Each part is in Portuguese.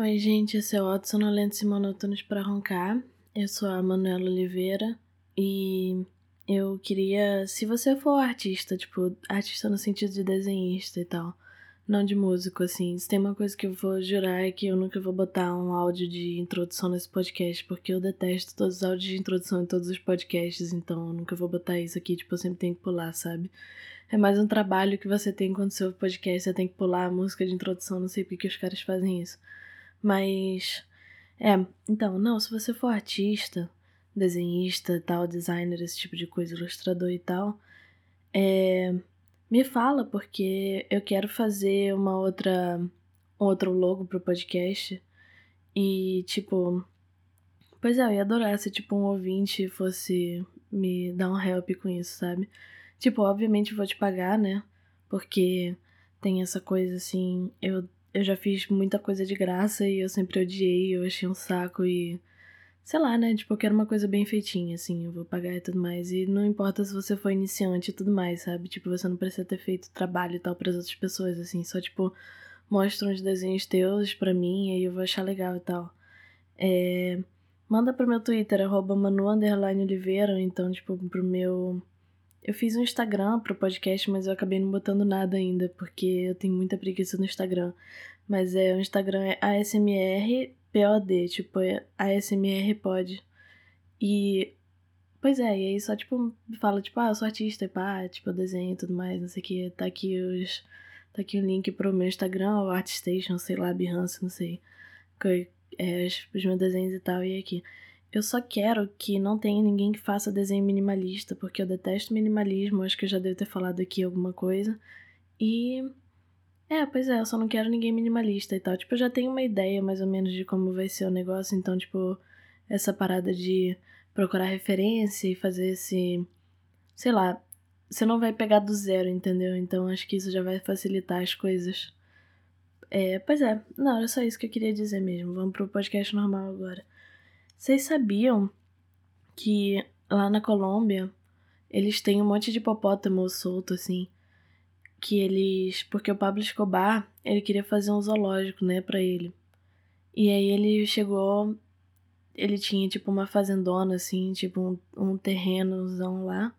Oi, gente, esse é o Auto Sonolentos e Monótonos para Roncar. Eu sou a Manuela Oliveira e eu queria, se você for artista, tipo, artista no sentido de desenhista e tal, não de músico, assim, se tem uma coisa que eu vou jurar é que eu nunca vou botar um áudio de introdução nesse podcast, porque eu detesto todos os áudios de introdução em todos os podcasts, então eu nunca vou botar isso aqui, tipo, eu sempre tenho que pular, sabe? É mais um trabalho que você tem quando você ouve podcast, você tem que pular a música de introdução, não sei porque que os caras fazem isso. Mas. É, então, não, se você for artista, desenhista tal, designer, esse tipo de coisa, ilustrador e tal, é, me fala, porque eu quero fazer uma outra. um outro logo pro podcast. E, tipo. Pois é, eu ia adorar se, tipo, um ouvinte fosse me dar um help com isso, sabe? Tipo, obviamente vou te pagar, né? Porque tem essa coisa assim, eu eu já fiz muita coisa de graça e eu sempre odiei, eu achei um saco e. Sei lá, né? Tipo, eu quero uma coisa bem feitinha, assim, eu vou pagar e tudo mais. E não importa se você for iniciante e tudo mais, sabe? Tipo, você não precisa ter feito trabalho e tal para as outras pessoas, assim. Só, tipo, mostra uns desenhos teus pra mim e eu vou achar legal e tal. É... Manda pro meu Twitter, arroba Manu Oliveira, então, tipo, pro meu eu fiz um Instagram pro podcast, mas eu acabei não botando nada ainda, porque eu tenho muita preguiça no Instagram. Mas é, o Instagram é ASMRPOD, tipo, é ASMRPod. E. Pois é, e aí só, tipo, fala, tipo, ah, eu sou artista, e pá, tipo, eu desenho e tudo mais, não sei o que. Tá aqui os. Tá aqui o link pro meu Instagram, ou Artstation, sei lá, Behance, não sei. É, os, os meus desenhos e tal, e aqui. Eu só quero que não tenha ninguém que faça desenho minimalista, porque eu detesto minimalismo, acho que eu já devo ter falado aqui alguma coisa. E. É, pois é, eu só não quero ninguém minimalista e tal. Tipo, eu já tenho uma ideia mais ou menos de como vai ser o negócio, então, tipo, essa parada de procurar referência e fazer esse. Sei lá, você não vai pegar do zero, entendeu? Então acho que isso já vai facilitar as coisas. É, pois é, não, era só isso que eu queria dizer mesmo. Vamos pro podcast normal agora. Vocês sabiam que lá na Colômbia eles têm um monte de hipopótamo solto assim? Que eles. Porque o Pablo Escobar ele queria fazer um zoológico, né, pra ele. E aí ele chegou. Ele tinha tipo uma fazendona assim, tipo um, um terrenozão lá,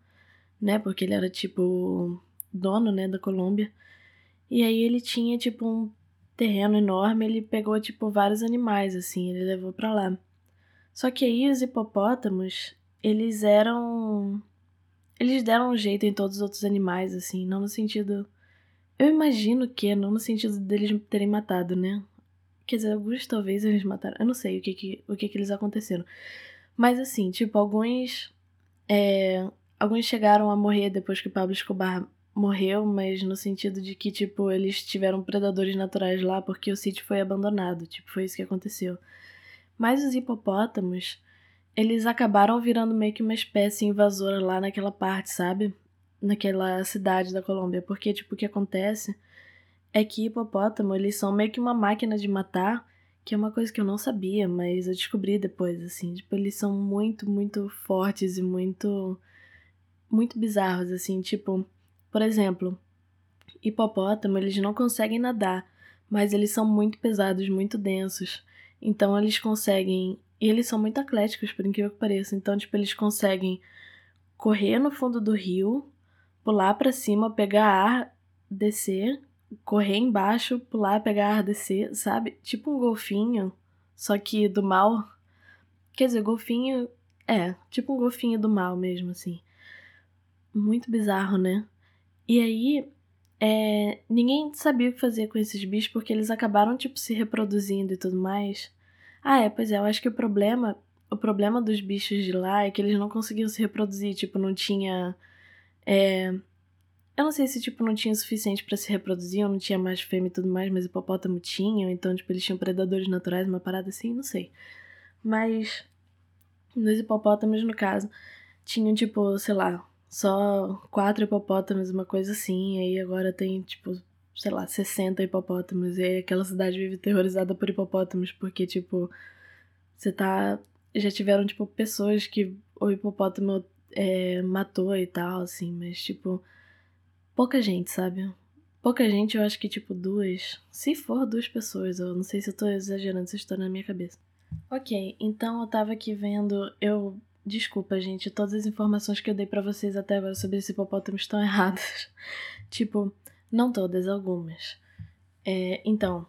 né? Porque ele era tipo dono, né, da Colômbia. E aí ele tinha tipo um terreno enorme, ele pegou tipo vários animais assim, ele levou para lá. Só que aí os hipopótamos, eles eram. Eles deram um jeito em todos os outros animais, assim, não no sentido. Eu imagino que, não no sentido deles terem matado, né? Quer dizer, alguns talvez eles mataram. Eu não sei o que que, o que, que eles aconteceram. Mas assim, tipo, alguns. É, alguns chegaram a morrer depois que Pablo Escobar morreu, mas no sentido de que, tipo, eles tiveram predadores naturais lá porque o sítio foi abandonado. Tipo, foi isso que aconteceu. Mas os hipopótamos, eles acabaram virando meio que uma espécie invasora lá naquela parte, sabe? Naquela cidade da Colômbia. Porque, tipo, o que acontece é que hipopótamo, eles são meio que uma máquina de matar, que é uma coisa que eu não sabia, mas eu descobri depois, assim. Tipo, eles são muito, muito fortes e muito. muito bizarros, assim. Tipo, por exemplo, hipopótamo, eles não conseguem nadar, mas eles são muito pesados, muito densos. Então eles conseguem. E eles são muito atléticos, por incrível que pareça. Então, tipo, eles conseguem correr no fundo do rio, pular para cima, pegar ar, descer, correr embaixo, pular, pegar ar, descer, sabe? Tipo um golfinho, só que do mal. Quer dizer, golfinho. É, tipo um golfinho do mal mesmo, assim. Muito bizarro, né? E aí, é, ninguém sabia o que fazer com esses bichos porque eles acabaram, tipo, se reproduzindo e tudo mais. Ah, é, pois é, eu acho que o problema, o problema dos bichos de lá é que eles não conseguiam se reproduzir, tipo, não tinha. É, eu não sei se, tipo, não tinha o suficiente para se reproduzir, ou não tinha mais fêmea e tudo mais, mas hipopótamo tinha, então, tipo, eles tinham predadores naturais, uma parada assim, não sei. Mas, nos hipopótamos, no caso, tinham, tipo, sei lá, só quatro hipopótamos, uma coisa assim, aí agora tem, tipo, sei lá, 60 hipopótamos, e aí aquela cidade vive terrorizada por hipopótamos, porque, tipo, você tá. Já tiveram, tipo, pessoas que o hipopótamo é, matou e tal, assim, mas, tipo, pouca gente, sabe? Pouca gente, eu acho que tipo duas. Se for duas pessoas, eu não sei se eu tô exagerando essa história na minha cabeça. Ok, então eu tava aqui vendo. Eu. Desculpa, gente, todas as informações que eu dei para vocês até agora sobre esse hipopótamo estão erradas. tipo, não todas, algumas. É, então,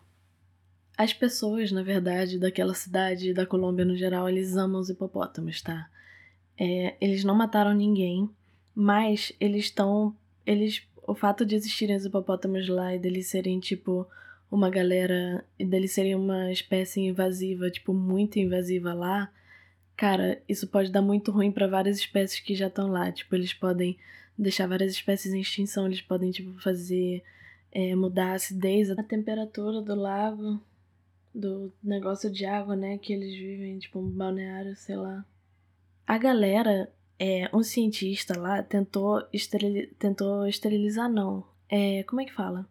as pessoas, na verdade, daquela cidade da Colômbia no geral, eles amam os hipopótamos, tá? É, eles não mataram ninguém, mas eles estão. Eles. O fato de existirem os hipopótamos lá e deles serem, tipo, uma galera. e deles serem uma espécie invasiva, tipo, muito invasiva lá, cara, isso pode dar muito ruim para várias espécies que já estão lá. Tipo, eles podem deixar várias espécies em extinção, eles podem, tipo, fazer. É, mudar a acidez, a temperatura do lago, do negócio de água, né? Que eles vivem, tipo, um balneário, sei lá. A galera, é, um cientista lá tentou, esteril, tentou esterilizar, não. É, como é que fala?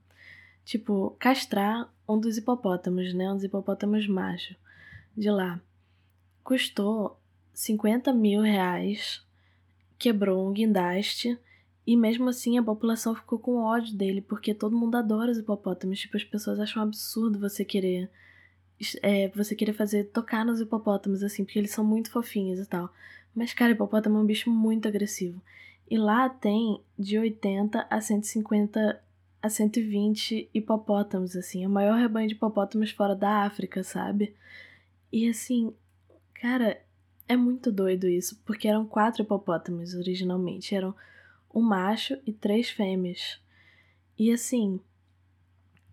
Tipo, castrar um dos hipopótamos, né? Um dos hipopótamos macho de lá. Custou 50 mil reais, quebrou um guindaste e mesmo assim a população ficou com ódio dele, porque todo mundo adora os hipopótamos. Tipo, as pessoas acham absurdo você querer é, você querer fazer tocar nos hipopótamos, assim, porque eles são muito fofinhos e tal. Mas, cara, hipopótamo é um bicho muito agressivo. E lá tem de 80 a 150 a 120 hipopótamos, assim. É o maior rebanho de hipopótamos fora da África, sabe? E assim, cara, é muito doido isso, porque eram quatro hipopótamos originalmente. Eram um macho e três fêmeas. E assim,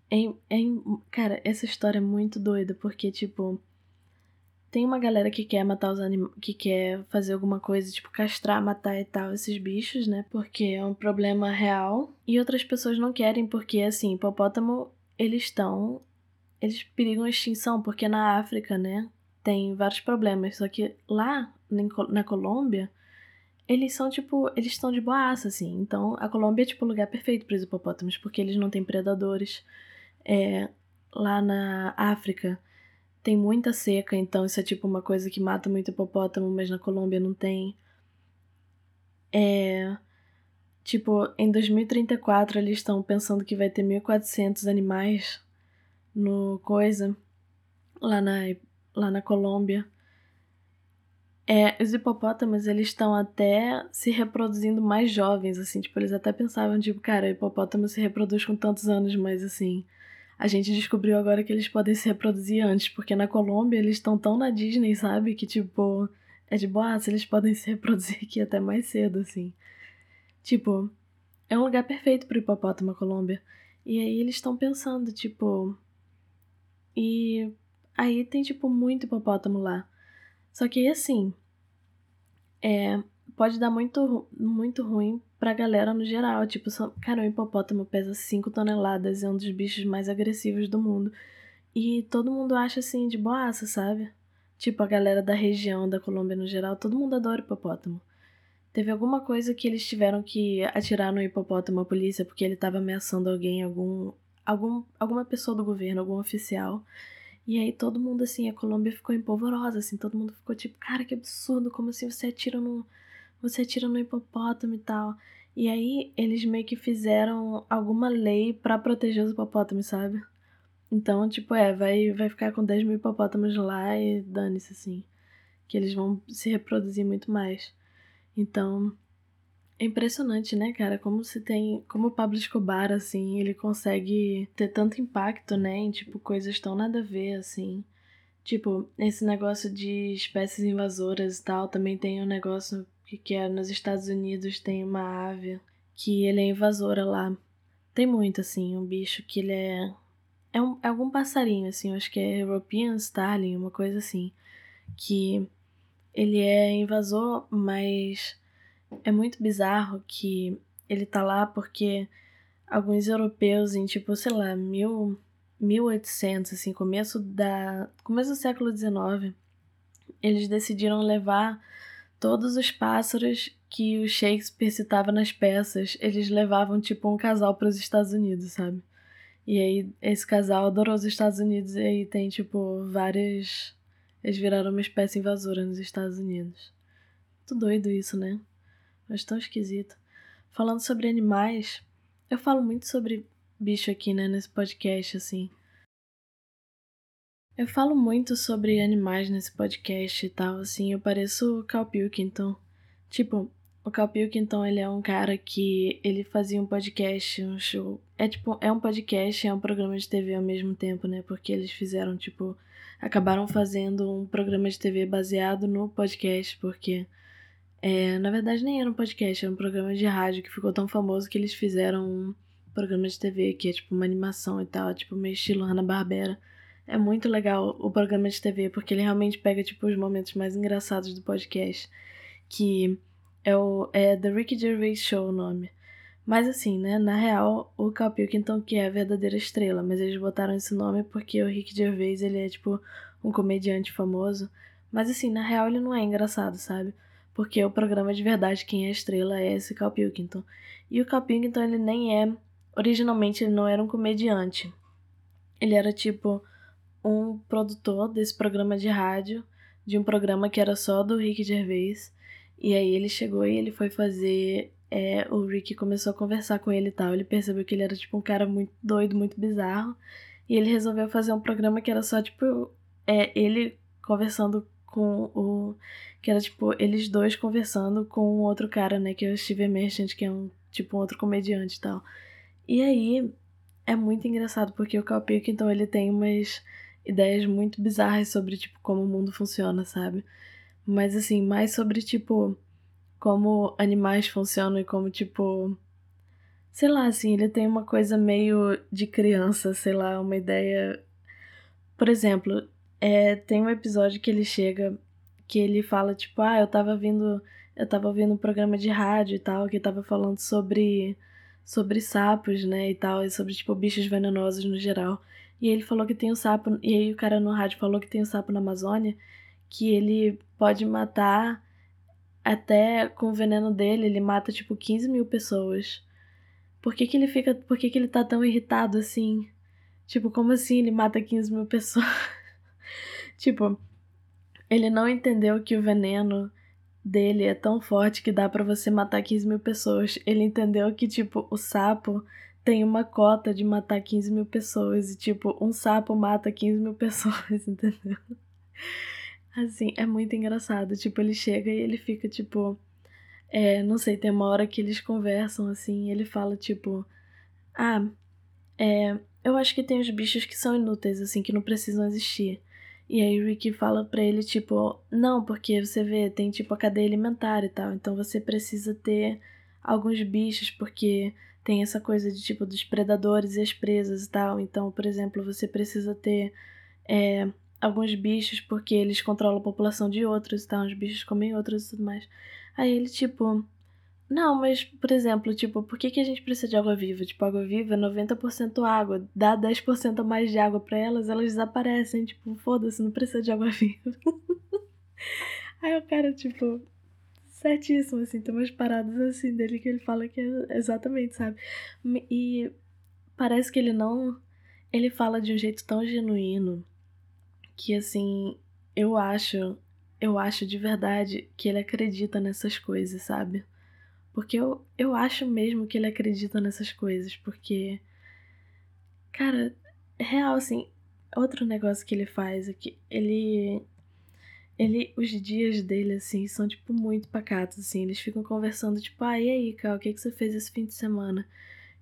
é, é, cara, essa história é muito doida, porque, tipo, tem uma galera que quer matar os animais, que quer fazer alguma coisa, tipo, castrar, matar e tal, esses bichos, né? Porque é um problema real. E outras pessoas não querem, porque, assim, hipopótamo, eles estão. Eles perigam extinção, porque na África, né? Tem vários problemas. Só que lá, na Colômbia, eles são, tipo, eles estão de boaça, assim. Então, a Colômbia é, tipo, o lugar perfeito para os hipopótamos, porque eles não têm predadores é, lá na África tem muita seca, então isso é tipo uma coisa que mata muito hipopótamo, mas na Colômbia não tem. É. Tipo, em 2034 eles estão pensando que vai ter 1.400 animais no coisa, lá na, lá na Colômbia. É, os hipopótamos, eles estão até se reproduzindo mais jovens, assim, tipo, eles até pensavam, tipo, cara, hipopótamo se reproduz com tantos anos, mas assim, a gente descobriu agora que eles podem se reproduzir antes, porque na Colômbia eles estão tão na Disney, sabe? Que tipo, é de boa, se eles podem se reproduzir aqui até mais cedo, assim. Tipo, é um lugar perfeito pro hipopótamo a Colômbia. E aí eles estão pensando, tipo. E aí tem, tipo, muito hipopótamo lá. Só que assim. É. Pode dar muito, muito ruim pra galera no geral. Tipo, só, cara, o hipopótamo pesa 5 toneladas, é um dos bichos mais agressivos do mundo. E todo mundo acha assim, de boaça, sabe? Tipo, a galera da região da Colômbia no geral, todo mundo adora hipopótamo. Teve alguma coisa que eles tiveram que atirar no hipopótamo a polícia porque ele tava ameaçando alguém, algum, algum alguma pessoa do governo, algum oficial. E aí todo mundo assim, a Colômbia ficou empolvorosa, assim, todo mundo ficou tipo, cara, que absurdo, como assim você atira no você atira no hipopótamo e tal. E aí eles meio que fizeram alguma lei para proteger os hipopótamos, sabe? Então, tipo, é, vai, vai ficar com 10 mil hipopótamos lá e dane-se, assim. Que eles vão se reproduzir muito mais. Então, é impressionante, né, cara? Como se tem. Como o Pablo Escobar, assim, ele consegue ter tanto impacto, né? Em, tipo, coisas tão nada a ver, assim. Tipo, esse negócio de espécies invasoras e tal, também tem um negócio que, que é nos Estados Unidos tem uma ave que ele é invasora lá. Tem muito, assim, um bicho que ele é. É, um, é algum passarinho, assim, acho que é European Starling, uma coisa assim. Que ele é invasor, mas é muito bizarro que ele tá lá porque alguns europeus em, tipo, sei lá, mil, 1800, assim, começo da. começo do século XIX, eles decidiram levar Todos os pássaros que o Shakespeare citava nas peças, eles levavam tipo um casal para os Estados Unidos, sabe? E aí esse casal adorou os Estados Unidos e aí tem tipo várias. Eles viraram uma espécie invasora nos Estados Unidos. Muito doido isso, né? Mas tão esquisito. Falando sobre animais, eu falo muito sobre bicho aqui, né, nesse podcast, assim. Eu falo muito sobre animais nesse podcast e tal, assim, eu pareço o Cal Pilkington. Tipo, o Cal Pilkington, ele é um cara que ele fazia um podcast, um show. É tipo, é um podcast, é um programa de TV ao mesmo tempo, né? Porque eles fizeram, tipo, acabaram fazendo um programa de TV baseado no podcast, porque é, na verdade nem era um podcast, era um programa de rádio que ficou tão famoso que eles fizeram um programa de TV que é tipo uma animação e tal, tipo meio estilo Hanna-Barbera. É muito legal o programa de TV, porque ele realmente pega tipo os momentos mais engraçados do podcast, que é o é The Ricky Gervais Show o nome. Mas assim, né, na real, o Cal Pilkington que é a verdadeira estrela, mas eles botaram esse nome porque o Ricky Gervais, ele é tipo um comediante famoso. Mas assim, na real ele não é engraçado, sabe? Porque o programa de verdade quem é estrela é esse Cal Pilkington. E o Cal Pilkington, ele nem é originalmente ele não era um comediante. Ele era tipo um produtor desse programa de rádio, de um programa que era só do Ricky Gervais. E aí ele chegou e ele foi fazer. É, o Rick começou a conversar com ele e tal. Ele percebeu que ele era tipo um cara muito doido, muito bizarro. E ele resolveu fazer um programa que era só tipo. É, ele conversando com o. Que era tipo, eles dois conversando com um outro cara, né? Que é o Steve Merchant, que é um tipo um outro comediante e tal. E aí é muito engraçado, porque o Cal então ele tem umas ideias muito bizarras sobre, tipo, como o mundo funciona, sabe? Mas assim, mais sobre tipo como animais funcionam e como tipo sei lá, assim, ele tem uma coisa meio de criança, sei lá, uma ideia. Por exemplo, é, tem um episódio que ele chega que ele fala tipo, ah, eu tava vindo, eu tava ouvindo um programa de rádio e tal, que tava falando sobre sobre sapos, né, e tal, e sobre tipo bichos venenosos no geral. E ele falou que tem um sapo, e aí o cara no rádio falou que tem um sapo na Amazônia que ele pode matar até com o veneno dele, ele mata tipo 15 mil pessoas. Por que, que ele fica. Por que, que ele tá tão irritado assim? Tipo, como assim ele mata 15 mil pessoas? tipo, ele não entendeu que o veneno dele é tão forte que dá para você matar 15 mil pessoas. Ele entendeu que, tipo, o sapo tem uma cota de matar 15 mil pessoas. E, tipo, um sapo mata 15 mil pessoas, entendeu? Assim, é muito engraçado. Tipo, ele chega e ele fica, tipo. É, não sei, tem uma hora que eles conversam assim, e ele fala, tipo. Ah, é. Eu acho que tem os bichos que são inúteis, assim, que não precisam existir. E aí o Ricky fala pra ele, tipo, não, porque você vê, tem tipo a cadeia alimentar e tal, então você precisa ter alguns bichos, porque tem essa coisa de tipo dos predadores e as presas e tal. Então, por exemplo, você precisa ter é, alguns bichos porque eles controlam a população de outros e tal, uns bichos comem outros e tudo mais. Aí ele, tipo, não, mas, por exemplo, tipo, por que, que a gente precisa de água viva? Tipo, água viva é 90% água. Dá 10% a mais de água para elas, elas desaparecem. Tipo, foda-se, não precisa de água viva. Aí o cara, tipo, certíssimo, assim, tem umas paradas assim dele que ele fala que é exatamente, sabe? E parece que ele não. Ele fala de um jeito tão genuíno que assim, eu acho, eu acho de verdade que ele acredita nessas coisas, sabe? Porque eu, eu acho mesmo que ele acredita nessas coisas, porque cara, real assim, outro negócio que ele faz é que ele ele os dias dele assim são tipo muito pacatos assim, eles ficam conversando tipo, ah, e aí, Cal, o que que você fez esse fim de semana?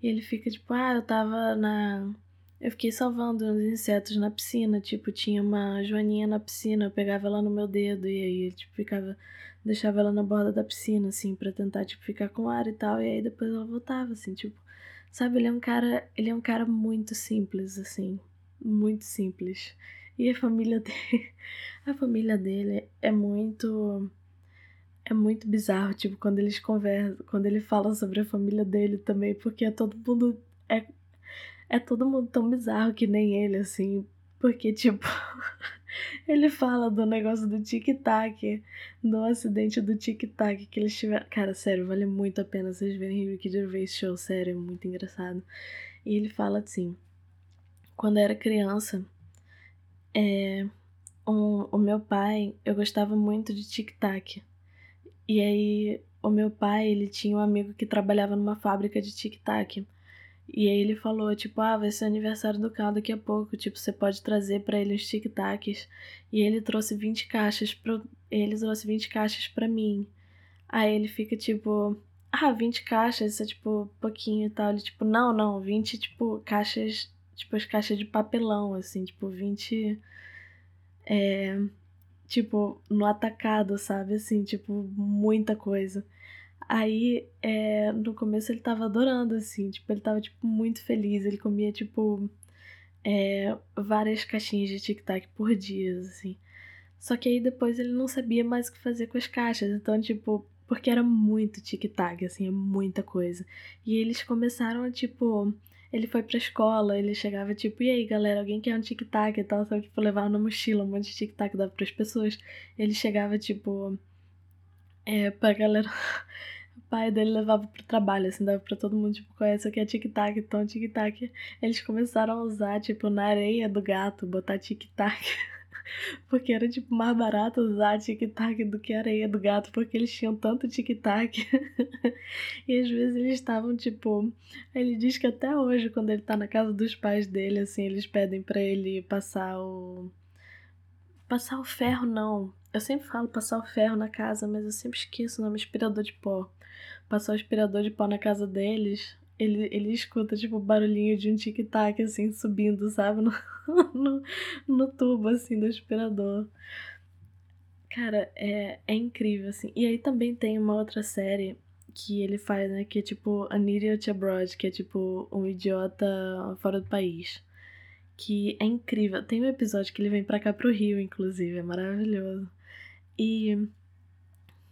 E ele fica tipo, ah, eu tava na eu fiquei salvando uns insetos na piscina, tipo, tinha uma joaninha na piscina, eu pegava ela no meu dedo e aí, tipo, ficava, deixava ela na borda da piscina, assim, para tentar, tipo, ficar com ar e tal, e aí depois ela voltava, assim, tipo, sabe, ele é um cara, ele é um cara muito simples, assim, muito simples. E a família dele, a família dele é muito é muito bizarro, tipo, quando eles conversam, quando ele fala sobre a família dele também, porque é todo mundo é é todo mundo tão bizarro que nem ele, assim. Porque, tipo, ele fala do negócio do tic-tac, do acidente do tic-tac que eles tiveram. Cara, sério, vale muito a pena vocês verem Ricky Gervais show, sério, é muito engraçado. E ele fala assim: quando eu era criança, é, um, o meu pai, eu gostava muito de tic-tac. E aí, o meu pai, ele tinha um amigo que trabalhava numa fábrica de tic-tac. E aí ele falou, tipo, ah, vai ser aniversário do Cal daqui a pouco, tipo, você pode trazer para ele os tic-tacs. E ele trouxe 20 caixas pro... ele trouxe 20 caixas para mim. Aí ele fica tipo, ah, 20 caixas, isso é tipo pouquinho e tal. Ele tipo, não, não, 20 tipo caixas, tipo as caixas de papelão assim, tipo 20 é tipo no atacado, sabe? Assim, tipo muita coisa. Aí, é, no começo ele tava adorando, assim, tipo, ele tava, tipo, muito feliz. Ele comia, tipo, é, várias caixinhas de tic-tac por dia, assim. Só que aí depois ele não sabia mais o que fazer com as caixas. Então, tipo, porque era muito tic-tac, assim, é muita coisa. E eles começaram a, tipo. Ele foi pra escola, ele chegava, tipo, e aí, galera, alguém quer um tic-tac e tal, sabe? Tipo, levava na mochila um monte de tic-tac, dava pras pessoas. Ele chegava, tipo. É, pra galera. o pai dele levava pro trabalho, assim, dava pra todo mundo, tipo, conhece aqui é tic-tac, então tic-tac. Eles começaram a usar, tipo, na areia do gato, botar tic-tac. Porque era, tipo, mais barato usar tic-tac do que areia do gato, porque eles tinham tanto tic-tac. e às vezes eles estavam, tipo. Ele diz que até hoje, quando ele tá na casa dos pais dele, assim, eles pedem para ele passar o. Passar o ferro, não. Eu sempre falo passar o ferro na casa, mas eu sempre esqueço o nome aspirador de pó. Passar o aspirador de pó na casa deles ele, ele escuta, tipo, o barulhinho de um tic-tac, assim, subindo, sabe? No, no, no, tubo, assim, do aspirador. Cara, é, é incrível, assim. E aí também tem uma outra série que ele faz, né? Que é tipo An Idiot Abroad, que é tipo um idiota fora do país. Que é incrível. Tem um episódio que ele vem pra cá pro Rio, inclusive, é maravilhoso. E,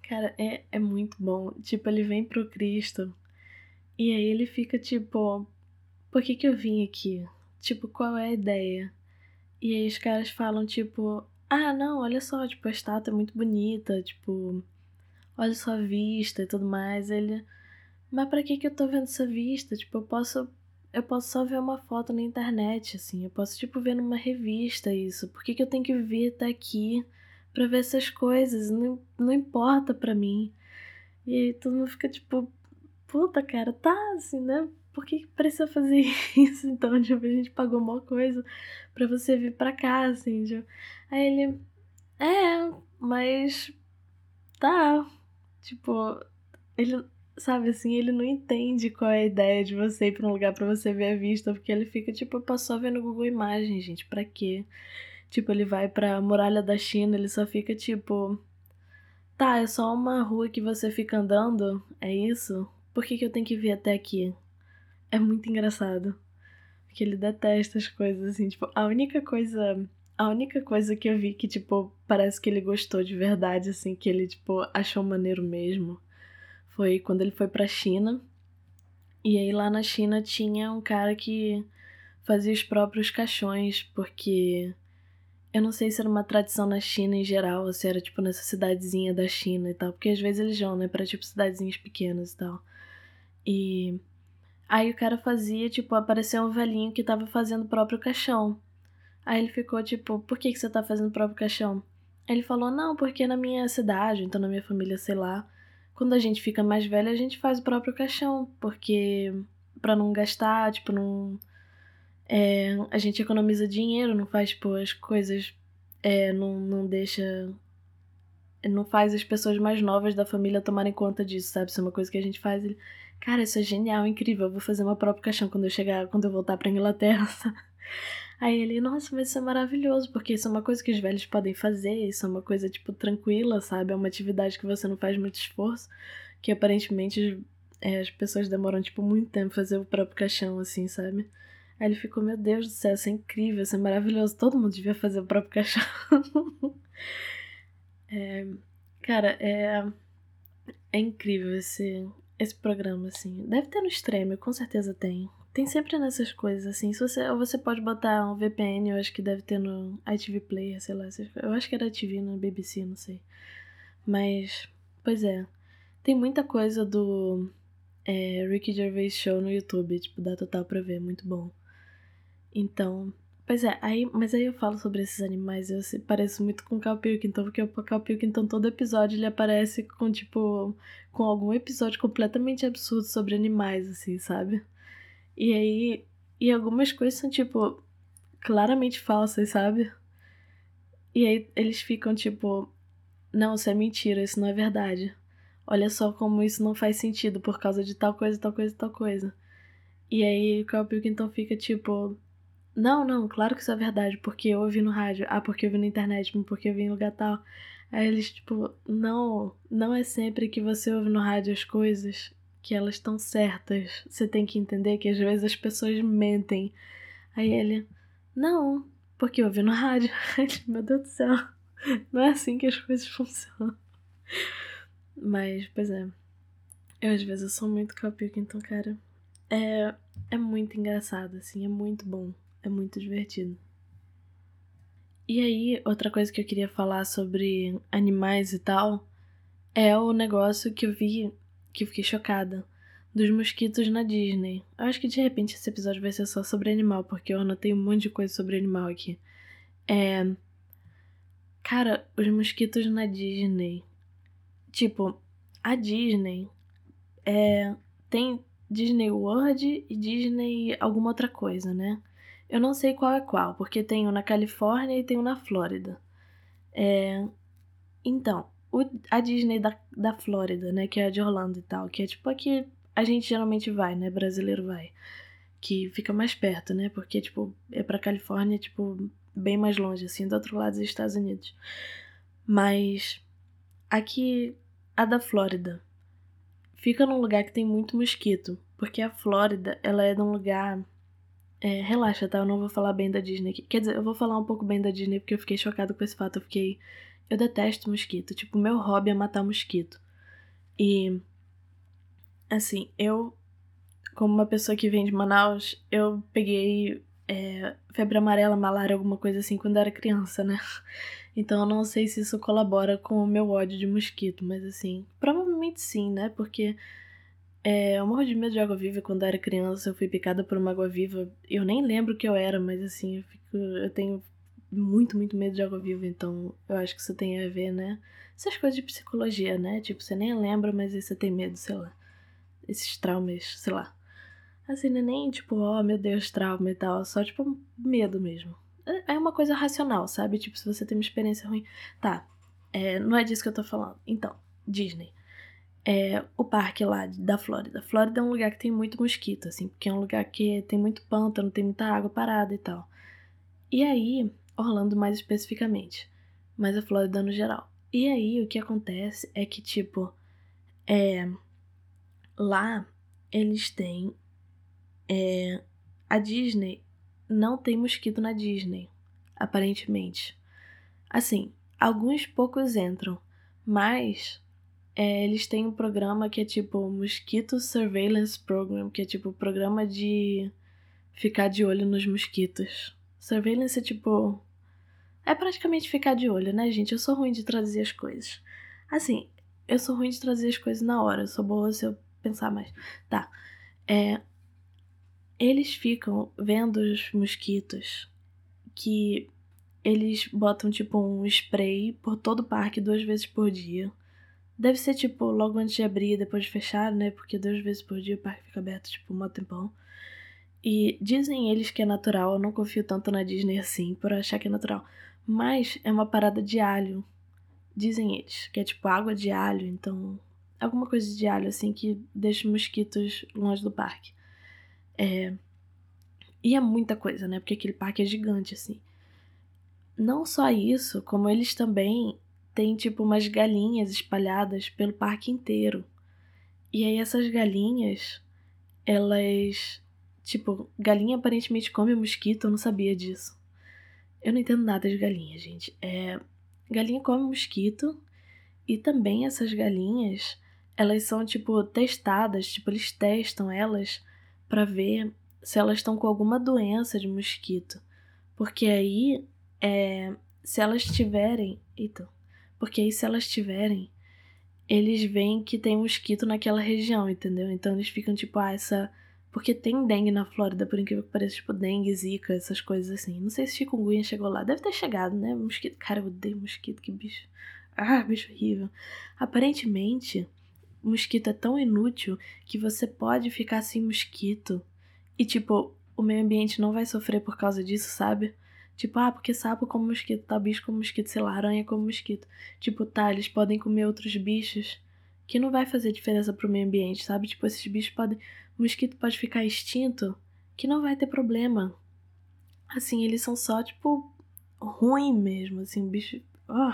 cara, é, é muito bom. Tipo, ele vem pro Cristo e aí ele fica tipo, por que que eu vim aqui? Tipo, qual é a ideia? E aí os caras falam tipo, ah, não, olha só, tipo, a estátua é muito bonita, tipo, olha só a vista e tudo mais. Ele, mas para que que eu tô vendo essa vista? Tipo, eu posso eu posso só ver uma foto na internet, assim, eu posso tipo ver numa revista isso. Por que que eu tenho que vir até aqui para ver essas coisas? Não, não importa para mim. E aí todo mundo fica tipo, puta, cara, tá assim, né? Por que precisa fazer isso? Então, tipo, a gente pagou uma coisa pra você vir pra cá, assim, tipo. Aí ele, é, mas tá. Tipo, ele, sabe assim, ele não entende qual é a ideia de você ir pra um lugar pra você ver a vista, porque ele fica, tipo, passou vendo no Google Imagens, gente, pra quê? Tipo, ele vai pra muralha da China, ele só fica, tipo. Tá, é só uma rua que você fica andando? É isso? Por que, que eu tenho que vir até aqui? É muito engraçado. Porque ele detesta as coisas, assim, tipo, a única coisa. A única coisa que eu vi que, tipo, parece que ele gostou de verdade, assim, que ele, tipo, achou maneiro mesmo, foi quando ele foi pra China. E aí lá na China tinha um cara que fazia os próprios caixões, porque eu não sei se era uma tradição na China em geral, ou se era tipo nessa cidadezinha da China e tal, porque às vezes eles vão, né, pra tipo cidadezinhas pequenas e tal. E aí o cara fazia, tipo, apareceu um velhinho que tava fazendo o próprio caixão. Aí ele ficou tipo, por que, que você tá fazendo o próprio caixão? Aí ele falou, não, porque na minha cidade, então na minha família, sei lá, quando a gente fica mais velho, a gente faz o próprio caixão, porque para não gastar, tipo, não. É, a gente economiza dinheiro, não faz, tipo, as coisas. É, não, não deixa. Não faz as pessoas mais novas da família tomarem conta disso, sabe? Isso é uma coisa que a gente faz. Ele, Cara, isso é genial, incrível. Eu vou fazer meu próprio caixão quando eu chegar, quando eu voltar pra Inglaterra. Aí ele, nossa, mas isso é maravilhoso, porque isso é uma coisa que os velhos podem fazer, isso é uma coisa, tipo, tranquila, sabe? É uma atividade que você não faz muito esforço, que aparentemente é, as pessoas demoram, tipo, muito tempo fazer o próprio caixão, assim, sabe? Aí ele ficou, meu Deus do céu, isso é incrível, isso é maravilhoso, todo mundo devia fazer o próprio caixão. é, cara, é, é incrível esse, esse programa, assim. Deve ter no Stremio, com certeza tem. Tem sempre nessas coisas, assim. Se você, ou você pode botar um VPN, eu acho que deve ter no ITV Player, sei lá. Eu acho que era TV no BBC, não sei. Mas, pois é. Tem muita coisa do é, Ricky Gervais Show no YouTube, tipo, dá total pra ver, muito bom. Então, Pois é, aí, mas aí eu falo sobre esses animais, eu se, pareço muito com o Cal Pilkington, porque o Cal Pilkington todo episódio ele aparece com, tipo, com algum episódio completamente absurdo sobre animais, assim, sabe? E aí, e algumas coisas são, tipo, claramente falsas, sabe? E aí eles ficam tipo, não, isso é mentira, isso não é verdade. Olha só como isso não faz sentido por causa de tal coisa, tal coisa, tal coisa. E aí o Carl Pilkington fica tipo, não, não, claro que isso é verdade, porque eu ouvi no rádio, ah, porque eu vi na internet, porque eu vi em lugar tal. Aí eles, tipo, não, não é sempre que você ouve no rádio as coisas que elas estão certas. Você tem que entender que às vezes as pessoas mentem. Aí ele, não, porque eu ouvi no rádio. Meu Deus do céu, não é assim que as coisas funcionam. Mas, pois é. Eu às vezes eu sou muito capíoca, então, cara, é, é muito engraçado, assim, é muito bom, é muito divertido. E aí, outra coisa que eu queria falar sobre animais e tal é o negócio que eu vi que eu fiquei chocada dos mosquitos na Disney. Eu acho que de repente esse episódio vai ser só sobre animal, porque eu anotei um monte de coisa sobre animal aqui. É. Cara, os mosquitos na Disney. Tipo, a Disney é. Tem Disney World e Disney alguma outra coisa, né? Eu não sei qual é qual, porque tem um na Califórnia e tem um na Flórida. É... Então, o, a Disney da, da Flórida, né, que é a de Orlando e tal, que é tipo aqui a gente geralmente vai, né, brasileiro vai, que fica mais perto, né, porque, tipo, é pra Califórnia, tipo, bem mais longe, assim, do outro lado dos Estados Unidos. Mas aqui, a da Flórida, fica num lugar que tem muito mosquito, porque a Flórida, ela é num lugar é, relaxa, tá? Eu não vou falar bem da Disney. Quer dizer, eu vou falar um pouco bem da Disney porque eu fiquei chocado com esse fato. Eu fiquei. Eu detesto mosquito. Tipo, meu hobby é matar mosquito. E. Assim, eu. Como uma pessoa que vem de Manaus, eu peguei é, febre amarela, malária, alguma coisa assim quando era criança, né? Então eu não sei se isso colabora com o meu ódio de mosquito, mas assim, provavelmente sim, né? Porque é, eu morro de medo de água-viva quando eu era criança, eu fui picada por uma água-viva. Eu nem lembro o que eu era, mas assim, eu, fico, eu tenho muito, muito medo de água-viva, então eu acho que isso tem a ver, né? Essas coisas de psicologia, né? Tipo, você nem lembra, mas aí você tem medo, sei lá. Esses traumas, sei lá. Assim, não é nem tipo, oh meu Deus, trauma e tal, só tipo medo mesmo. É, é uma coisa racional, sabe? Tipo, se você tem uma experiência ruim. Tá, é, não é disso que eu tô falando. Então, Disney é o parque lá da Flórida. Flórida é um lugar que tem muito mosquito, assim, porque é um lugar que tem muito pântano, tem muita água parada e tal. E aí, Orlando mais especificamente, mas a Flórida no geral. E aí, o que acontece é que, tipo, é, lá eles têm. É, a Disney não tem mosquito na Disney, aparentemente. Assim, alguns poucos entram, mas é, eles têm um programa que é tipo Mosquito Surveillance Program, que é tipo programa de ficar de olho nos mosquitos. Surveillance é tipo. É praticamente ficar de olho, né, gente? Eu sou ruim de traduzir as coisas. Assim, eu sou ruim de traduzir as coisas na hora, eu sou boa se eu pensar mais. Tá. É. Eles ficam vendo os mosquitos que eles botam tipo um spray por todo o parque duas vezes por dia Deve ser tipo logo antes de abrir depois de fechar, né? Porque duas vezes por dia o parque fica aberto, tipo, um tempão. E dizem eles que é natural, eu não confio tanto na Disney assim, por achar que é natural. Mas é uma parada de alho. Dizem eles, que é tipo água de alho, então. Alguma coisa de alho, assim, que deixa mosquitos longe do parque. É. E é muita coisa, né? Porque aquele parque é gigante, assim. Não só isso, como eles também tem tipo umas galinhas espalhadas pelo parque inteiro. E aí essas galinhas, elas. Tipo, galinha aparentemente come mosquito, eu não sabia disso. Eu não entendo nada de galinha, gente. É, galinha come mosquito e também essas galinhas, elas são tipo testadas, tipo eles testam elas para ver se elas estão com alguma doença de mosquito. Porque aí, é, se elas tiverem, eita, porque aí, se elas tiverem, eles veem que tem mosquito naquela região, entendeu? Então eles ficam tipo, ah, essa. Porque tem dengue na Flórida, por incrível que pareça, tipo dengue, zika, essas coisas assim. Não sei se chikungunya chegou lá. Deve ter chegado, né? Mosquito. Cara, eu odeio mosquito, que bicho. Ah, bicho horrível. Aparentemente, mosquito é tão inútil que você pode ficar sem mosquito E, tipo, o meio ambiente não vai sofrer por causa disso, sabe? Tipo, ah, porque sapo como mosquito, tá bicho como mosquito, sei lá, aranha como mosquito. Tipo, tá, eles podem comer outros bichos que não vai fazer diferença pro meio ambiente, sabe? Tipo, esses bichos podem. Mosquito pode ficar extinto que não vai ter problema. Assim, eles são só, tipo, ruim mesmo, assim, bicho. Oh,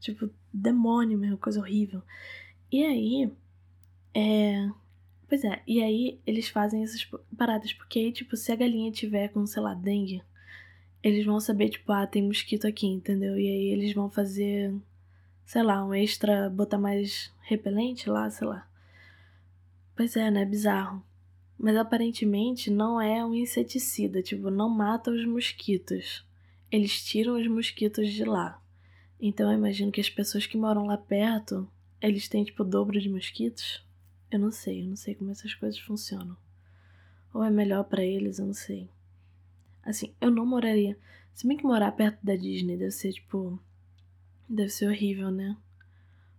tipo, demônio mesmo, coisa horrível. E aí. É. Pois é, e aí eles fazem essas paradas, porque aí, tipo, se a galinha tiver com, sei lá, dengue, eles vão saber, tipo, ah, tem mosquito aqui, entendeu? E aí eles vão fazer, sei lá, um extra, botar mais repelente lá, sei lá. Pois é, né? Bizarro. Mas aparentemente não é um inseticida, tipo, não mata os mosquitos. Eles tiram os mosquitos de lá. Então eu imagino que as pessoas que moram lá perto, eles têm, tipo, o dobro de mosquitos. Eu não sei, eu não sei como essas coisas funcionam. Ou é melhor para eles, eu não sei. Assim, eu não moraria. Se bem que morar perto da Disney deve ser, tipo. Deve ser horrível, né?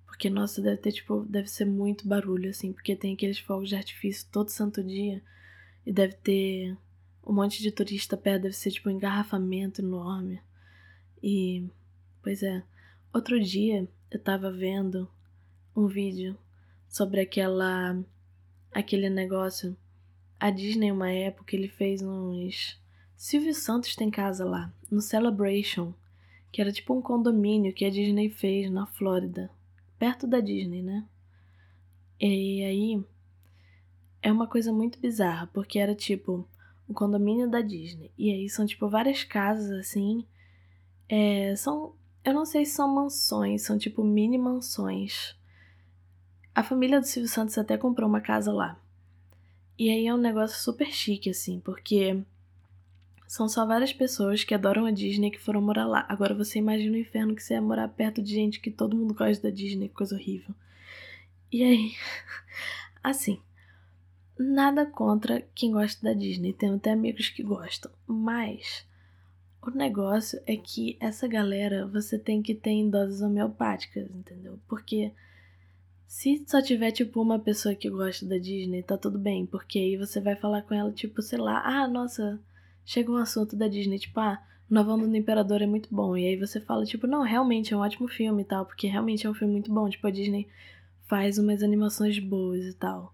Porque, nossa, deve ter, tipo. Deve ser muito barulho, assim. Porque tem aqueles fogos de artifício todo santo dia. E deve ter um monte de turista perto. Deve ser, tipo, um engarrafamento enorme. E. Pois é. Outro dia eu tava vendo um vídeo sobre aquela aquele negócio. A Disney, uma época, ele fez uns. Silvio Santos tem casa lá, no Celebration, que era tipo um condomínio que a Disney fez na Flórida, perto da Disney, né? E aí é uma coisa muito bizarra, porque era tipo um condomínio da Disney. E aí são tipo várias casas assim. É, são. Eu não sei se são mansões, são tipo mini mansões a família do Silvio Santos até comprou uma casa lá. E aí é um negócio super chique, assim, porque são só várias pessoas que adoram a Disney que foram morar lá. Agora você imagina o inferno que você ia morar perto de gente que todo mundo gosta da Disney, coisa horrível. E aí, assim, nada contra quem gosta da Disney, tenho até amigos que gostam, mas o negócio é que essa galera você tem que ter em doses homeopáticas, entendeu? Porque se só tiver, tipo, uma pessoa que gosta da Disney, tá tudo bem, porque aí você vai falar com ela, tipo, sei lá, ah, nossa, chega um assunto da Disney, tipo, ah, Nova Onda do Imperador é muito bom. E aí você fala, tipo, não, realmente é um ótimo filme e tal, porque realmente é um filme muito bom. Tipo, a Disney faz umas animações boas e tal.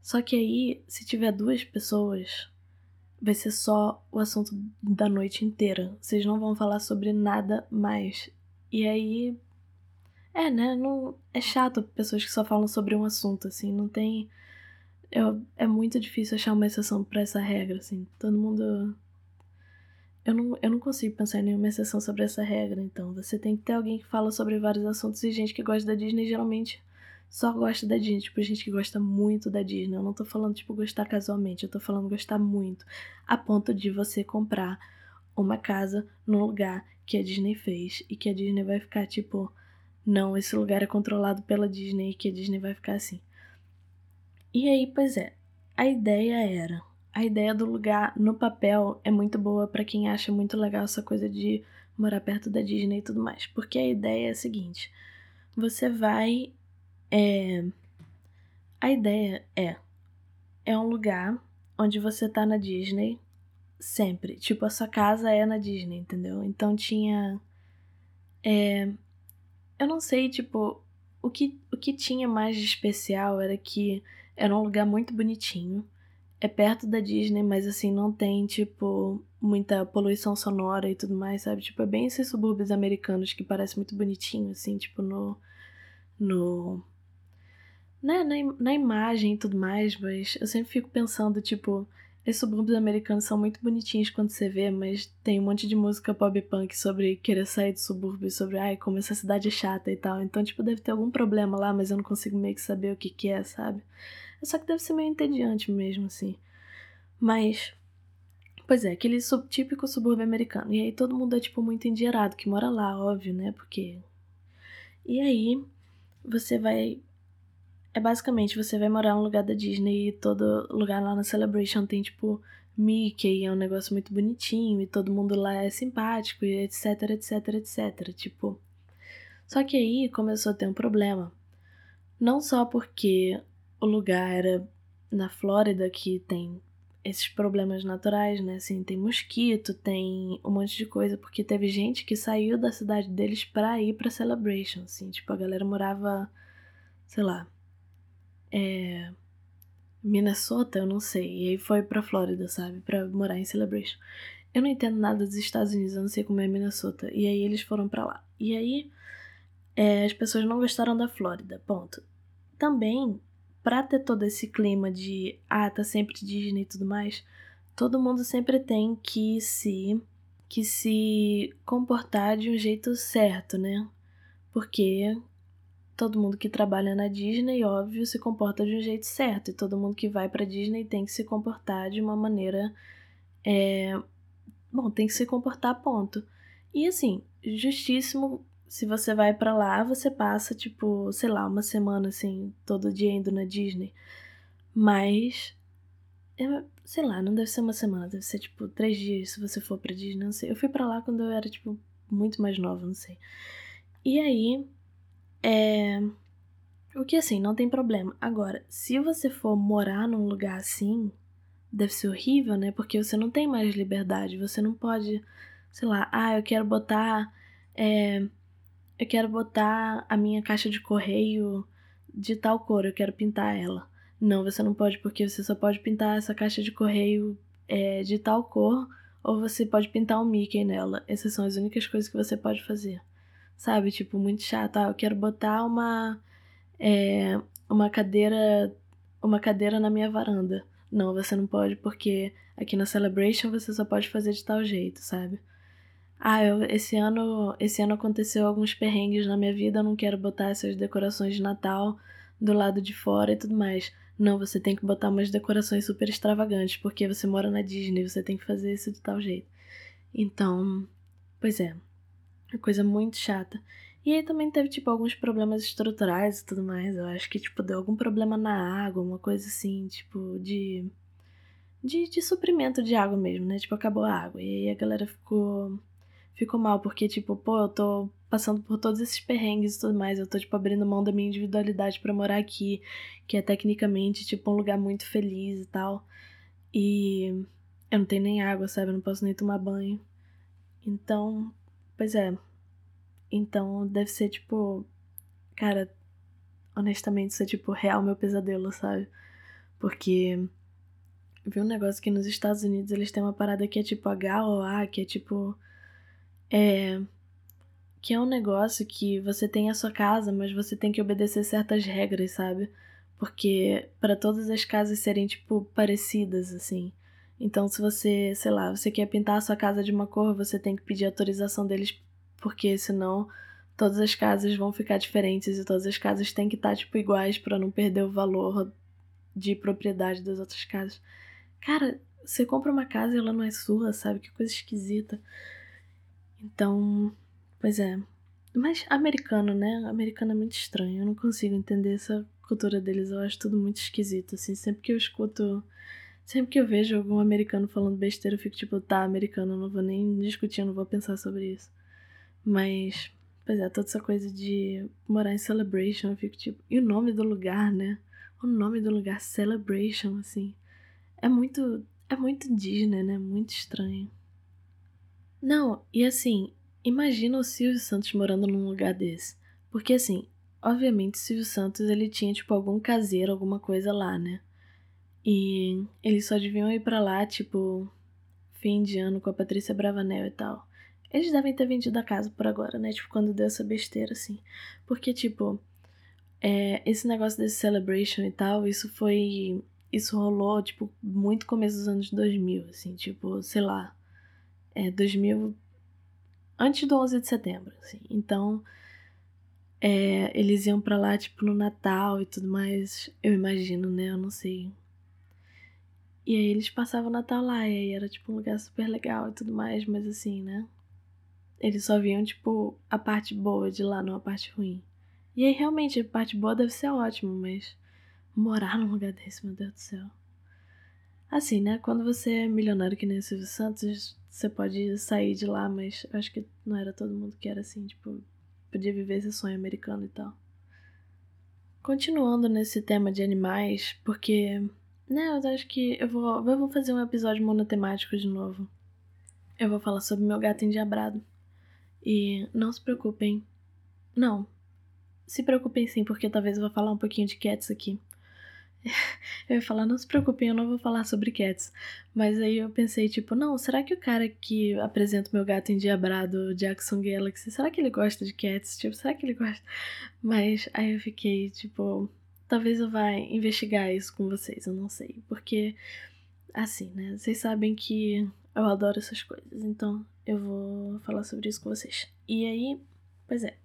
Só que aí, se tiver duas pessoas, vai ser só o assunto da noite inteira. Vocês não vão falar sobre nada mais. E aí, é, né? Não, é chato pessoas que só falam sobre um assunto, assim, não tem. Eu, é muito difícil achar uma exceção para essa regra, assim. Todo mundo. Eu não, eu não consigo pensar em nenhuma exceção sobre essa regra, então. Você tem que ter alguém que fala sobre vários assuntos e gente que gosta da Disney geralmente só gosta da Disney. Tipo, gente que gosta muito da Disney. Eu não tô falando, tipo, gostar casualmente. Eu tô falando gostar muito. A ponto de você comprar uma casa num lugar que a Disney fez e que a Disney vai ficar, tipo não, esse lugar é controlado pela Disney e que a Disney vai ficar assim. E aí, pois é, a ideia era. A ideia do lugar no papel é muito boa para quem acha muito legal essa coisa de morar perto da Disney e tudo mais. Porque a ideia é a seguinte: você vai. É, a ideia é. É um lugar onde você tá na Disney sempre. Tipo, a sua casa é na Disney, entendeu? Então tinha. É, eu não sei, tipo, o que, o que tinha mais de especial era que era um lugar muito bonitinho. É perto da Disney, mas assim, não tem, tipo, muita poluição sonora e tudo mais, sabe? Tipo, é bem esses subúrbios americanos que parece muito bonitinho, assim, tipo, no. No. Né, na, na imagem e tudo mais, mas eu sempre fico pensando, tipo, esses subúrbios americanos são muito bonitinhos quando você vê, mas tem um monte de música pop punk sobre querer sair do subúrbio, sobre ai, como essa cidade é chata e tal. Então, tipo, deve ter algum problema lá, mas eu não consigo meio que saber o que que é, sabe? Só que deve ser meio entediante mesmo, assim. Mas, pois é, aquele sub, típico subúrbio americano. E aí todo mundo é, tipo, muito endinheirado, que mora lá, óbvio, né? Porque. E aí, você vai é basicamente você vai morar num lugar da Disney e todo lugar lá na Celebration tem tipo Mickey, é um negócio muito bonitinho e todo mundo lá é simpático e etc, etc, etc. Tipo. Só que aí começou a ter um problema. Não só porque o lugar era na Flórida, que tem esses problemas naturais, né? Assim, tem mosquito, tem um monte de coisa, porque teve gente que saiu da cidade deles pra ir pra Celebration, assim, tipo, a galera morava, sei lá, é. Minnesota, eu não sei, e aí foi pra Flórida, sabe, pra morar em Celebration. Eu não entendo nada dos Estados Unidos, eu não sei como é Minnesota, e aí eles foram pra lá. E aí, é, as pessoas não gostaram da Flórida, ponto. Também pra ter todo esse clima de ah, tá sempre Disney e tudo mais, todo mundo sempre tem que se que se comportar de um jeito certo, né? Porque todo mundo que trabalha na Disney, óbvio, se comporta de um jeito certo, e todo mundo que vai para Disney tem que se comportar de uma maneira é... bom, tem que se comportar ponto. E assim, justíssimo se você vai para lá, você passa, tipo, sei lá, uma semana assim, todo dia indo na Disney. Mas. Sei lá, não deve ser uma semana, deve ser tipo três dias se você for pra Disney, não sei. Eu fui para lá quando eu era, tipo, muito mais nova, não sei. E aí. É. O que assim, não tem problema. Agora, se você for morar num lugar assim, deve ser horrível, né? Porque você não tem mais liberdade. Você não pode, sei lá, ah, eu quero botar. É, eu quero botar a minha caixa de correio de tal cor, eu quero pintar ela. Não, você não pode, porque você só pode pintar essa caixa de correio é, de tal cor, ou você pode pintar um Mickey nela. Essas são as únicas coisas que você pode fazer. Sabe? Tipo, muito chato. Ah, eu quero botar uma. É, uma cadeira. Uma cadeira na minha varanda. Não, você não pode, porque aqui na Celebration você só pode fazer de tal jeito, sabe? Ah, eu, esse ano, esse ano aconteceu alguns perrengues na minha vida, eu não quero botar essas decorações de Natal do lado de fora e tudo mais. Não, você tem que botar umas decorações super extravagantes, porque você mora na Disney, você tem que fazer isso de tal jeito. Então, pois é, é coisa muito chata. E aí também teve, tipo, alguns problemas estruturais e tudo mais. Eu acho que, tipo, deu algum problema na água, uma coisa assim, tipo, de. De, de suprimento de água mesmo, né? Tipo, acabou a água. E aí a galera ficou fico mal, porque, tipo, pô, eu tô passando por todos esses perrengues e tudo mais, eu tô, tipo, abrindo mão da minha individualidade para morar aqui, que é tecnicamente, tipo, um lugar muito feliz e tal. E eu não tenho nem água, sabe? Eu não posso nem tomar banho. Então, pois é. Então, deve ser, tipo, cara, honestamente, isso é, tipo, real meu pesadelo, sabe? Porque vi um negócio que nos Estados Unidos eles têm uma parada que é tipo HOA, que é tipo é. Que é um negócio que você tem a sua casa, mas você tem que obedecer certas regras, sabe? Porque para todas as casas serem, tipo, parecidas, assim. Então, se você, sei lá, você quer pintar a sua casa de uma cor, você tem que pedir autorização deles, porque senão todas as casas vão ficar diferentes e todas as casas têm que estar, tipo, iguais para não perder o valor de propriedade das outras casas. Cara, você compra uma casa e ela não é sua, sabe? Que coisa esquisita. Então, pois é. Mas americano, né? Americano é muito estranho. Eu não consigo entender essa cultura deles. Eu acho tudo muito esquisito, assim. Sempre que eu escuto. Sempre que eu vejo algum americano falando besteira, eu fico tipo, tá, americano, não vou nem discutir, não vou pensar sobre isso. Mas, pois é, toda essa coisa de morar em Celebration, eu fico tipo. E o nome do lugar, né? O nome do lugar, Celebration, assim. É muito. É muito Disney, né? Muito estranho. Não, e assim, imagina o Silvio Santos morando num lugar desse. Porque assim, obviamente o Silvio Santos ele tinha tipo algum caseiro, alguma coisa lá, né? E eles só deviam ir para lá, tipo, fim de ano com a Patrícia Bravanel e tal. Eles devem ter vendido a casa por agora, né? Tipo, quando deu essa besteira, assim. Porque, tipo, é, esse negócio desse celebration e tal, isso foi. Isso rolou, tipo, muito começo dos anos 2000, assim, tipo, sei lá é, 2000, antes do 11 de setembro, assim. Então, é, eles iam para lá, tipo, no Natal e tudo mais, eu imagino, né? Eu não sei. E aí eles passavam o Natal lá, e aí era, tipo, um lugar super legal e tudo mais, mas assim, né? Eles só viam, tipo, a parte boa de lá, não a parte ruim. E aí, realmente, a parte boa deve ser ótimo, mas morar num lugar desse, meu Deus do céu. Assim, né? Quando você é milionário que nem o Silvio Santos, você pode sair de lá, mas acho que não era todo mundo que era assim, tipo, podia viver esse sonho americano e tal. Continuando nesse tema de animais, porque Né, eu acho que eu vou, eu vou fazer um episódio monotemático de novo. Eu vou falar sobre meu gato endiabrado. E não se preocupem. Não. Se preocupem sim, porque talvez eu vou falar um pouquinho de cats aqui. eu ia falar, não se preocupem, eu não vou falar sobre cats. Mas aí eu pensei, tipo, não, será que o cara que apresenta o meu gato endiabrado, Jackson Galaxy, será que ele gosta de cats? Tipo, será que ele gosta? Mas aí eu fiquei, tipo, talvez eu vá investigar isso com vocês, eu não sei. Porque, assim, né, vocês sabem que eu adoro essas coisas, então eu vou falar sobre isso com vocês. E aí, pois é.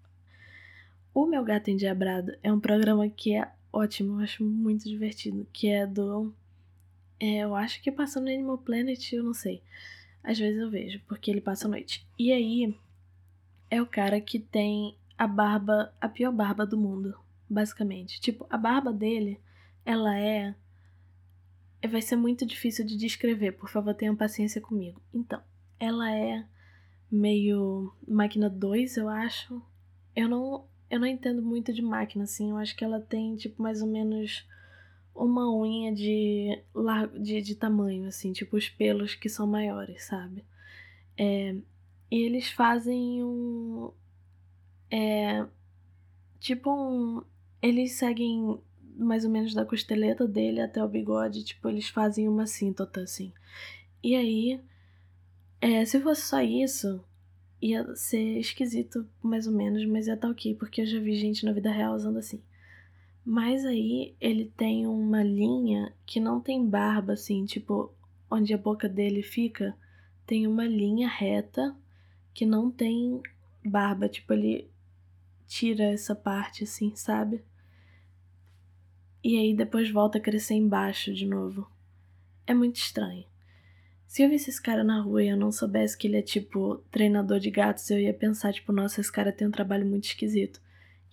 O Meu Gato Endiabrado é um programa que é ótimo, eu acho muito divertido, que é do. É, eu acho que passa no Animal Planet, eu não sei. Às vezes eu vejo, porque ele passa à noite. E aí, é o cara que tem a barba, a pior barba do mundo, basicamente. Tipo, a barba dele, ela é. Vai ser muito difícil de descrever, por favor, tenham paciência comigo. Então, ela é meio máquina 2, eu acho. Eu não eu não entendo muito de máquina, assim. Eu acho que ela tem, tipo, mais ou menos uma unha de, de, de tamanho, assim. Tipo, os pelos que são maiores, sabe? É, e eles fazem um. É, tipo um. Eles seguem mais ou menos da costeleta dele até o bigode. Tipo, eles fazem uma síntota, assim. E aí. É, se fosse só isso, ia ser esquisito, mais ou menos, mas ia estar tá ok, porque eu já vi gente na vida real usando assim. Mas aí ele tem uma linha que não tem barba, assim, tipo, onde a boca dele fica, tem uma linha reta que não tem barba, tipo, ele tira essa parte, assim, sabe? E aí depois volta a crescer embaixo de novo. É muito estranho. Se eu visse esse cara na rua e eu não soubesse que ele é, tipo, treinador de gatos, eu ia pensar, tipo, nossa, esse cara tem um trabalho muito esquisito.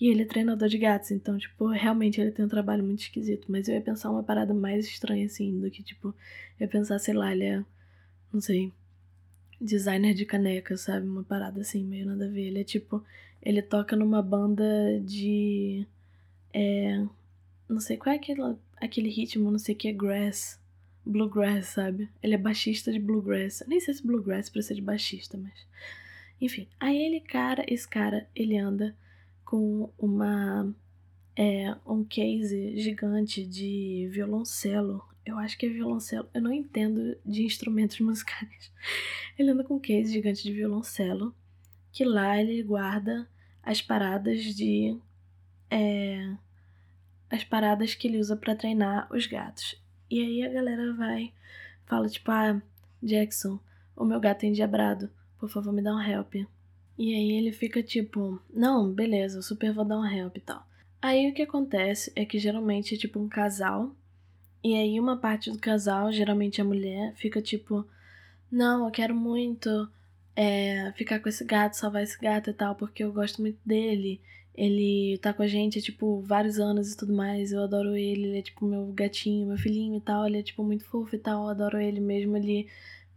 E ele é treinador de gatos, então, tipo, realmente ele tem um trabalho muito esquisito. Mas eu ia pensar uma parada mais estranha, assim, do que, tipo, eu ia pensar, sei lá, ele é, não sei, designer de caneca, sabe? Uma parada assim, meio nada a ver. Ele é, tipo, ele toca numa banda de. É. Não sei qual é aquele, aquele ritmo, não sei o que é grass bluegrass, sabe? Ele é baixista de bluegrass. Nem sei se bluegrass precisa de baixista, mas. Enfim, aí ele, cara, esse cara, ele anda com uma. É, um case gigante de violoncelo. Eu acho que é violoncelo. Eu não entendo de instrumentos musicais. Ele anda com um case gigante de violoncelo. Que lá ele guarda as paradas de. É, as paradas que ele usa para treinar os gatos. E aí a galera vai, fala tipo, ah, Jackson, o meu gato é endiabrado, por favor me dá um help. E aí ele fica tipo, não, beleza, eu super vou dar um help e tal. Aí o que acontece é que geralmente é tipo um casal, e aí uma parte do casal, geralmente a mulher, fica tipo, não, eu quero muito é, ficar com esse gato, salvar esse gato e tal, porque eu gosto muito dele. Ele tá com a gente há, tipo, vários anos e tudo mais. Eu adoro ele, ele é, tipo, meu gatinho, meu filhinho e tal. Ele é, tipo, muito fofo e tal. Eu adoro ele mesmo ele,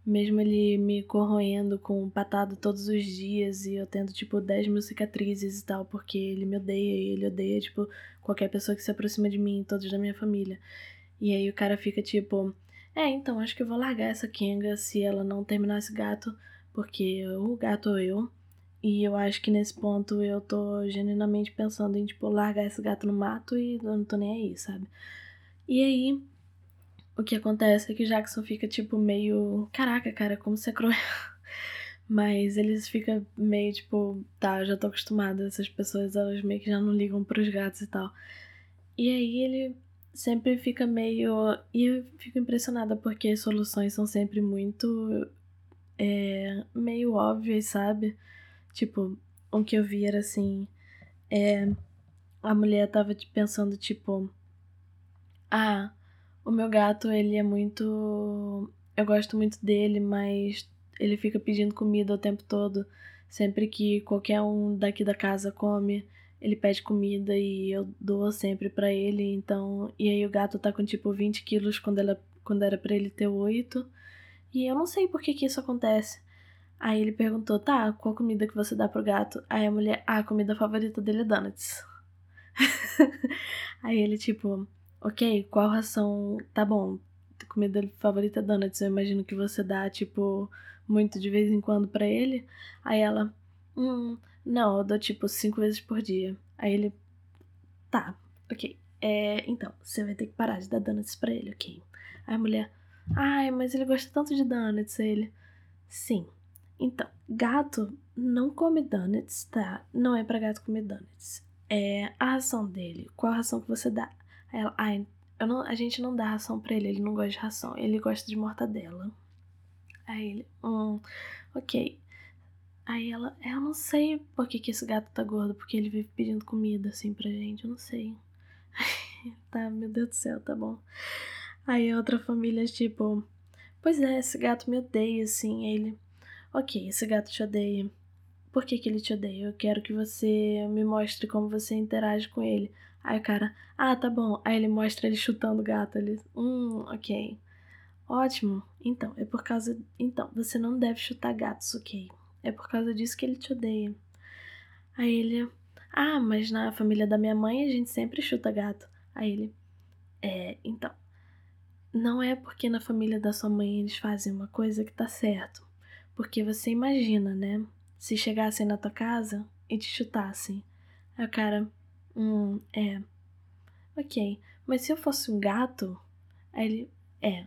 mesmo ele me corroendo com patada todos os dias. E eu tendo, tipo, 10 mil cicatrizes e tal, porque ele me odeia e ele odeia, tipo, qualquer pessoa que se aproxima de mim, todos da minha família. E aí o cara fica, tipo, é, então, acho que eu vou largar essa Kenga se ela não terminar esse gato, porque o gato ou eu. E eu acho que nesse ponto eu tô genuinamente pensando em, tipo, largar esse gato no mato e eu não tô nem aí, sabe? E aí, o que acontece é que Jackson fica, tipo, meio. Caraca, cara, como você é cruel. Mas eles ficam meio tipo, tá, já tô acostumada, essas pessoas elas meio que já não ligam pros gatos e tal. E aí ele sempre fica meio. E eu fico impressionada porque as soluções são sempre muito. É, meio óbvias, sabe? Tipo, o que eu vi era assim. É, a mulher tava pensando, tipo. Ah, o meu gato, ele é muito. Eu gosto muito dele, mas ele fica pedindo comida o tempo todo. Sempre que qualquer um daqui da casa come, ele pede comida e eu dou sempre para ele. Então, e aí o gato tá com tipo 20 quilos quando, ela, quando era para ele ter 8. E eu não sei por que que isso acontece. Aí ele perguntou, tá, qual comida que você dá pro gato? Aí a mulher, ah, a comida favorita dele é donuts. Aí ele, tipo, ok, qual ração? Tá bom, comida favorita é donuts. Eu imagino que você dá, tipo, muito de vez em quando para ele. Aí ela, hum, não, eu dou tipo cinco vezes por dia. Aí ele, tá, ok. É, então, você vai ter que parar de dar donuts pra ele, ok? Aí a mulher, ai, mas ele gosta tanto de donuts. Aí ele, sim. Então, gato não come donuts, tá? Não é pra gato comer donuts. É a ração dele. Qual a ração que você dá? Ela, ai, não, a gente não dá ração pra ele, ele não gosta de ração. Ele gosta de mortadela. Aí ele, hum, ok. Aí ela, eu não sei por que, que esse gato tá gordo, porque ele vive pedindo comida assim pra gente, eu não sei. tá, meu Deus do céu, tá bom. Aí a outra família, tipo, pois é, esse gato me odeia, assim. Ele, ok, esse gato te odeia. Por que, que ele te odeia? Eu quero que você me mostre como você interage com ele. Aí o cara, ah, tá bom. Aí ele mostra ele chutando o gato. Ele, hum, ok. Ótimo. Então, é por causa. Então, você não deve chutar gatos, ok? É por causa disso que ele te odeia. Aí ele, ah, mas na família da minha mãe a gente sempre chuta gato. Aí ele, é, então. Não é porque na família da sua mãe eles fazem uma coisa que tá certo. Porque você imagina, né? Se chegassem na tua casa e te chutassem. Aí o cara, hum, é. Ok, mas se eu fosse um gato. Aí ele, é.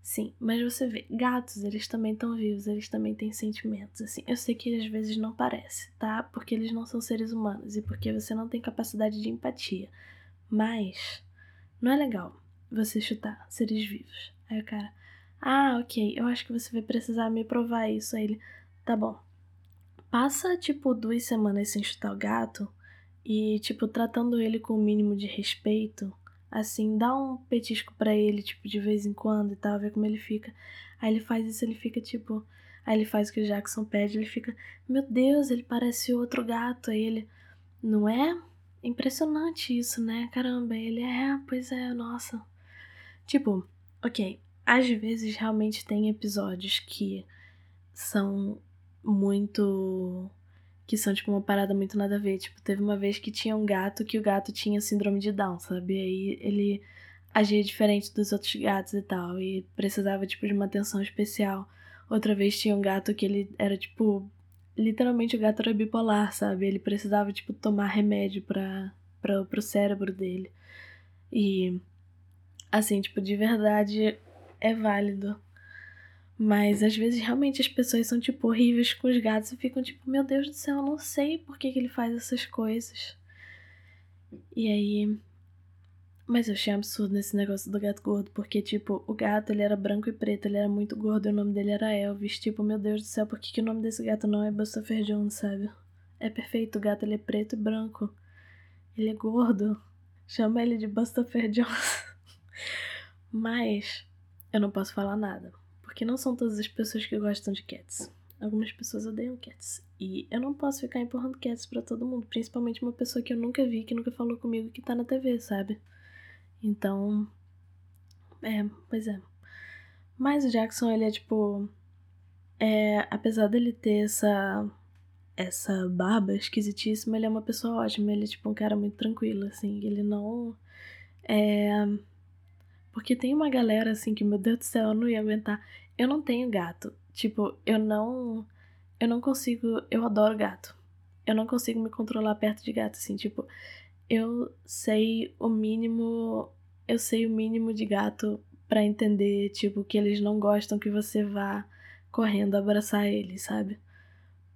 Sim, mas você vê, gatos, eles também estão vivos, eles também têm sentimentos, assim. Eu sei que às vezes não parece, tá? Porque eles não são seres humanos e porque você não tem capacidade de empatia. Mas não é legal você chutar seres vivos. Aí o cara, ah, ok, eu acho que você vai precisar me provar isso. Aí ele, tá bom. Passa, tipo, duas semanas sem chutar o gato e, tipo, tratando ele com o mínimo de respeito assim, dá um petisco para ele, tipo, de vez em quando e tal, ver como ele fica. Aí ele faz isso, ele fica tipo. Aí ele faz o que o Jackson pede, ele fica, meu Deus, ele parece outro gato. Aí ele, não é? Impressionante isso, né? Caramba, ele é, pois é, nossa. Tipo, ok, às vezes realmente tem episódios que são muito que são, tipo, uma parada muito nada a ver. Tipo, teve uma vez que tinha um gato que o gato tinha síndrome de Down, sabe? E aí ele agia diferente dos outros gatos e tal. E precisava, tipo, de uma atenção especial. Outra vez tinha um gato que ele era, tipo. Literalmente o gato era bipolar, sabe? Ele precisava, tipo, tomar remédio pra, pra, pro cérebro dele. E. Assim, tipo, de verdade é válido mas às vezes realmente as pessoas são tipo horríveis com os gatos e ficam tipo, meu Deus do céu, eu não sei por que, que ele faz essas coisas. E aí. Mas eu achei absurdo nesse negócio do gato gordo, porque, tipo, o gato ele era branco e preto, ele era muito gordo e o nome dele era Elvis. Tipo, meu Deus do céu, por que, que o nome desse gato não é Bustafer Jones, sabe? É perfeito, o gato ele é preto e branco. Ele é gordo. Chama ele de Bustafer Jones. Mas eu não posso falar nada porque não são todas as pessoas que gostam de cats. Algumas pessoas odeiam cats. E eu não posso ficar empurrando cats para todo mundo, principalmente uma pessoa que eu nunca vi, que nunca falou comigo, que tá na TV, sabe? Então. É, pois é. Mas o Jackson, ele é tipo. É, apesar dele ter essa. Essa barba esquisitíssima, ele é uma pessoa ótima. Ele é tipo um cara muito tranquilo, assim. Ele não. É. Porque tem uma galera assim que, meu Deus do céu, eu não ia aguentar. Eu não tenho gato. Tipo, eu não. Eu não consigo. Eu adoro gato. Eu não consigo me controlar perto de gato, assim. Tipo, eu sei o mínimo. Eu sei o mínimo de gato para entender, tipo, que eles não gostam que você vá correndo abraçar eles, sabe?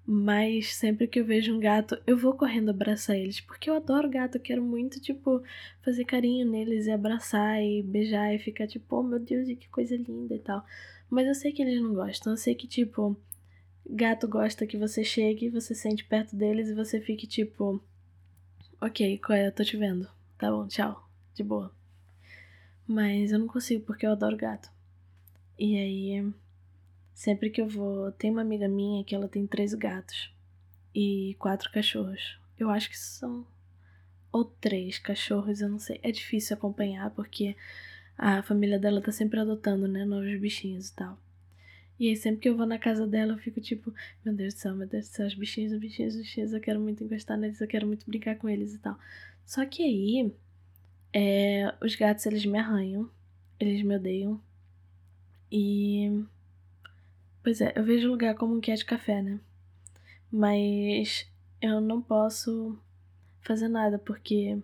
Mas sempre que eu vejo um gato, eu vou correndo abraçar eles, porque eu adoro gato, eu quero muito, tipo, fazer carinho neles e abraçar e beijar e ficar tipo, oh meu Deus, que coisa linda e tal. Mas eu sei que eles não gostam. Eu sei que, tipo, gato gosta que você chegue, você sente perto deles e você fique tipo. Ok, qual é? Eu tô te vendo. Tá bom, tchau. De boa. Mas eu não consigo porque eu adoro gato. E aí, sempre que eu vou. Tem uma amiga minha que ela tem três gatos e quatro cachorros. Eu acho que são. Ou três cachorros, eu não sei. É difícil acompanhar porque a família dela tá sempre adotando, né, novos bichinhos e tal. E aí sempre que eu vou na casa dela, eu fico tipo, meu Deus do céu, meu Deus do céu, os bichinhos, os bichinhos, os bichinhos, eu quero muito encostar neles, eu quero muito brincar com eles e tal. Só que aí, é, os gatos, eles me arranham, eles me odeiam, E. Pois é, eu vejo o lugar como um cat café, né? Mas eu não posso fazer nada porque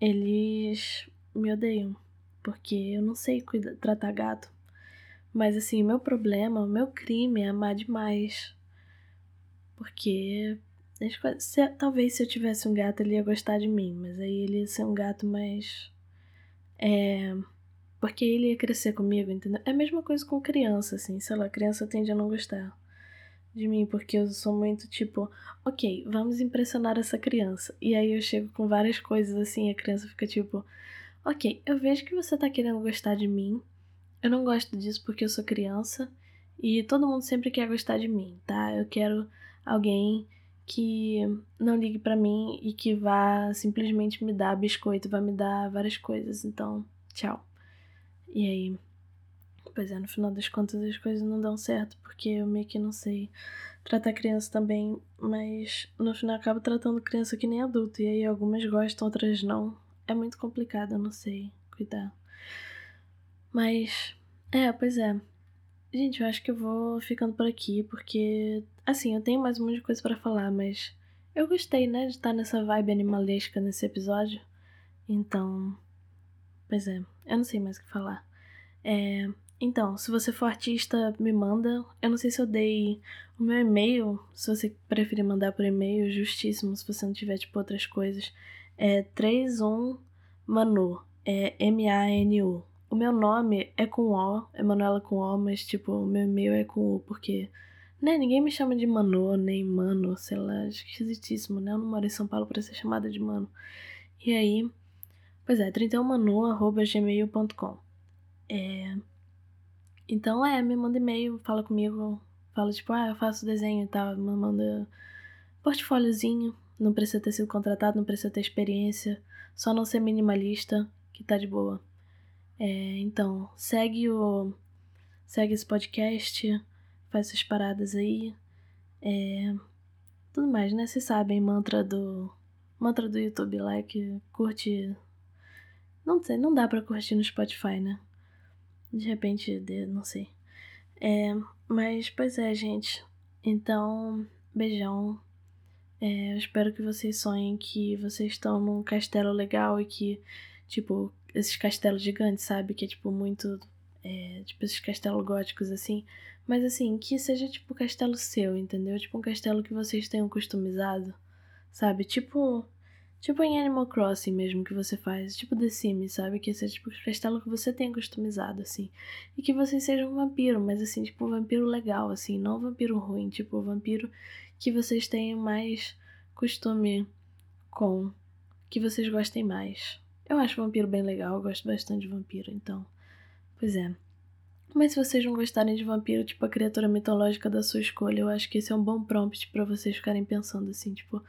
eles me odeiam. Porque eu não sei cuidar, tratar gato. Mas assim, meu problema, o meu crime é amar demais. Porque se, talvez se eu tivesse um gato ele ia gostar de mim, mas aí ele ia ser um gato mais. É. Porque ele ia crescer comigo, entendeu? É a mesma coisa com criança, assim, sei lá, criança tende a não gostar de mim, porque eu sou muito tipo, ok, vamos impressionar essa criança. E aí eu chego com várias coisas assim, a criança fica tipo, ok, eu vejo que você tá querendo gostar de mim, eu não gosto disso porque eu sou criança, e todo mundo sempre quer gostar de mim, tá? Eu quero alguém que não ligue para mim e que vá simplesmente me dar biscoito, vai me dar várias coisas. Então, tchau. E aí, pois é, no final das contas as coisas não dão certo, porque eu meio que não sei tratar criança também, mas no final acabo tratando criança que nem adulto, e aí algumas gostam, outras não. É muito complicado, eu não sei cuidar. Mas, é, pois é. Gente, eu acho que eu vou ficando por aqui, porque, assim, eu tenho mais um monte de coisa para falar, mas eu gostei, né, de estar nessa vibe animalesca nesse episódio. Então, pois é, eu não sei mais o que falar. É, então, se você for artista, me manda. Eu não sei se eu dei o meu e-mail, se você preferir mandar por e-mail, justíssimo, se você não tiver, tipo, outras coisas. É 31manu, é M-A-N-U. O meu nome é com O, é Manuela com O, mas tipo, o meu e-mail é com U, porque, né, ninguém me chama de Manu, nem Mano, sei lá, esquisitíssimo, né? Eu não moro em São Paulo para ser chamada de Mano. E aí, pois é, 31manu.gmail.com. É. Então é, me manda e-mail, fala comigo, fala tipo, ah, eu faço desenho e tal, me manda portfóliozinho, não precisa ter sido contratado, não precisa ter experiência, só não ser minimalista, que tá de boa. É, então, segue o. Segue esse podcast, faz essas paradas aí. É, tudo mais, né? Vocês sabem, mantra do. Mantra do YouTube lá que curte. Não sei, não dá pra curtir no Spotify, né? De repente, não sei. É, mas, pois é, gente. Então, beijão. É, eu espero que vocês sonhem que vocês estão num castelo legal e que, tipo, esses castelos gigantes, sabe? Que é tipo muito. É, tipo esses castelos góticos assim. Mas assim, que seja tipo castelo seu, entendeu? Tipo um castelo que vocês tenham customizado, sabe? Tipo. Tipo em Animal Crossing mesmo que você faz, tipo The Sims, sabe? Que seja tipo um castelo que você tenha customizado, assim. E que você seja um vampiro, mas assim, tipo um vampiro legal, assim, não um vampiro ruim, tipo um vampiro que vocês tenham mais costume com, que vocês gostem mais. Eu acho vampiro bem legal, eu gosto bastante de vampiro, então. Pois é. Mas se vocês não gostarem de vampiro, tipo a criatura mitológica da sua escolha, eu acho que esse é um bom prompt para vocês ficarem pensando assim, tipo,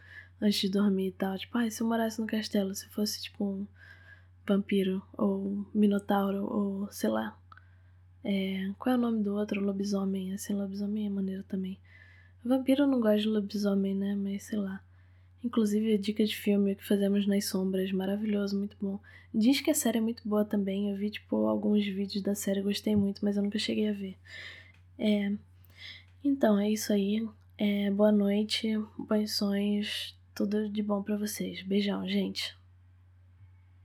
antes de dormir e tal. Tipo, ah, se eu morasse no castelo, se fosse tipo um vampiro, ou minotauro, ou sei lá. É, qual é o nome do outro? Lobisomem. Assim, lobisomem é maneiro também. Vampiro não gosto de lobisomem, né? Mas sei lá. Inclusive, dica de filme que fazemos nas sombras, maravilhoso, muito bom. Diz que a série é muito boa também. Eu vi, tipo, alguns vídeos da série, gostei muito, mas eu nunca cheguei a ver. É... Então, é isso aí. É... Boa noite, bons sonhos, tudo de bom para vocês. Beijão, gente.